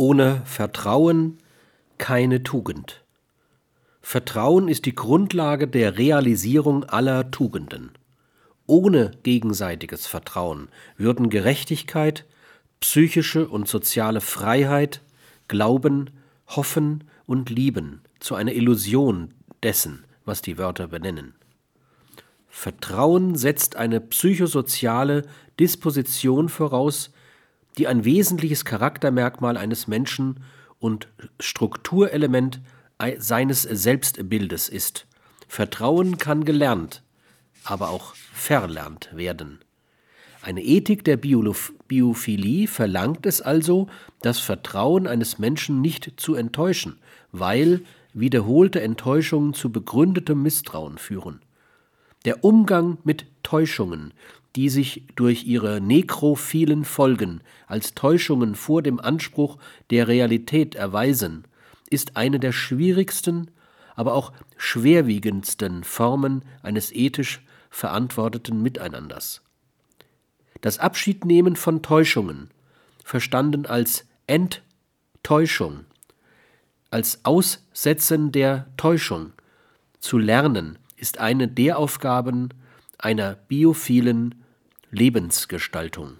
Ohne Vertrauen keine Tugend. Vertrauen ist die Grundlage der Realisierung aller Tugenden. Ohne gegenseitiges Vertrauen würden Gerechtigkeit, psychische und soziale Freiheit, Glauben, Hoffen und Lieben zu einer Illusion dessen, was die Wörter benennen. Vertrauen setzt eine psychosoziale Disposition voraus, die ein wesentliches Charaktermerkmal eines Menschen und Strukturelement seines Selbstbildes ist. Vertrauen kann gelernt, aber auch verlernt werden. Eine Ethik der Biophilie verlangt es also, das Vertrauen eines Menschen nicht zu enttäuschen, weil wiederholte Enttäuschungen zu begründetem Misstrauen führen. Der Umgang mit Täuschungen die sich durch ihre nekrophilen Folgen als Täuschungen vor dem Anspruch der Realität erweisen, ist eine der schwierigsten, aber auch schwerwiegendsten Formen eines ethisch verantworteten Miteinanders. Das Abschiednehmen von Täuschungen, verstanden als Enttäuschung, als Aussetzen der Täuschung, zu lernen, ist eine der Aufgaben einer biophilen Lebensgestaltung